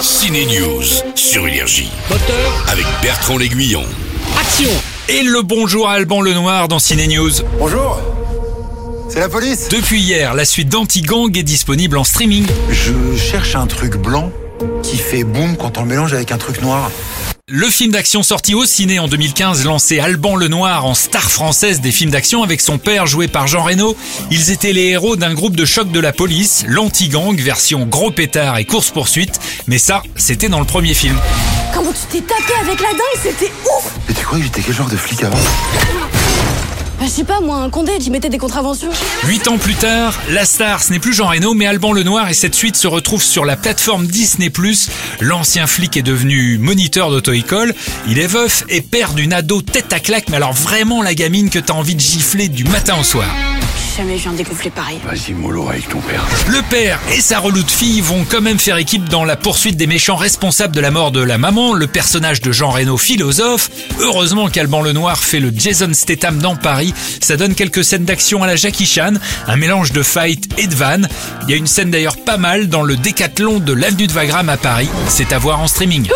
Ciné News sur Énergie Moteur, avec Bertrand L'Aiguillon. action Et le bonjour à Alban Lenoir dans Ciné News. Bonjour C'est la police Depuis hier, la suite d'Anti-Gang est disponible en streaming. Je cherche un truc blanc qui fait boum quand on le mélange avec un truc noir. Le film d'action sorti au ciné en 2015 lançait Alban Lenoir en star française des films d'action avec son père joué par Jean Reno. Ils étaient les héros d'un groupe de choc de la police, l'Anti-Gang, version gros pétard et course-poursuite. Mais ça, c'était dans le premier film. Comment tu t'es tapé avec la dingue, c'était ouf Et tu croyais que j'étais quel genre de flic avant? Je sais pas moi, un condé, j'y mettais des contraventions. Huit ans plus tard, la star, ce n'est plus Jean Reno, mais Alban Lenoir et cette suite se retrouvent sur la plateforme Disney+. L'ancien flic est devenu moniteur d'auto-école. Il est veuf et père d'une ado tête à claque, mais alors vraiment la gamine que t'as envie de gifler du matin au soir. J'ai jamais vu un dégonflé pareil. Vas-y, mollo avec ton père. Le père et sa reloute fille vont quand même faire équipe dans la poursuite des méchants responsables de la mort de la maman, le personnage de Jean Reno philosophe. Heureusement qu'Alban Lenoir fait le Jason Statham dans Paris. Ça donne quelques scènes d'action à la Jackie Chan, un mélange de fight et de van. Il y a une scène d'ailleurs pas mal dans le décathlon de l'avenue de Wagram à Paris. C'est à voir en streaming.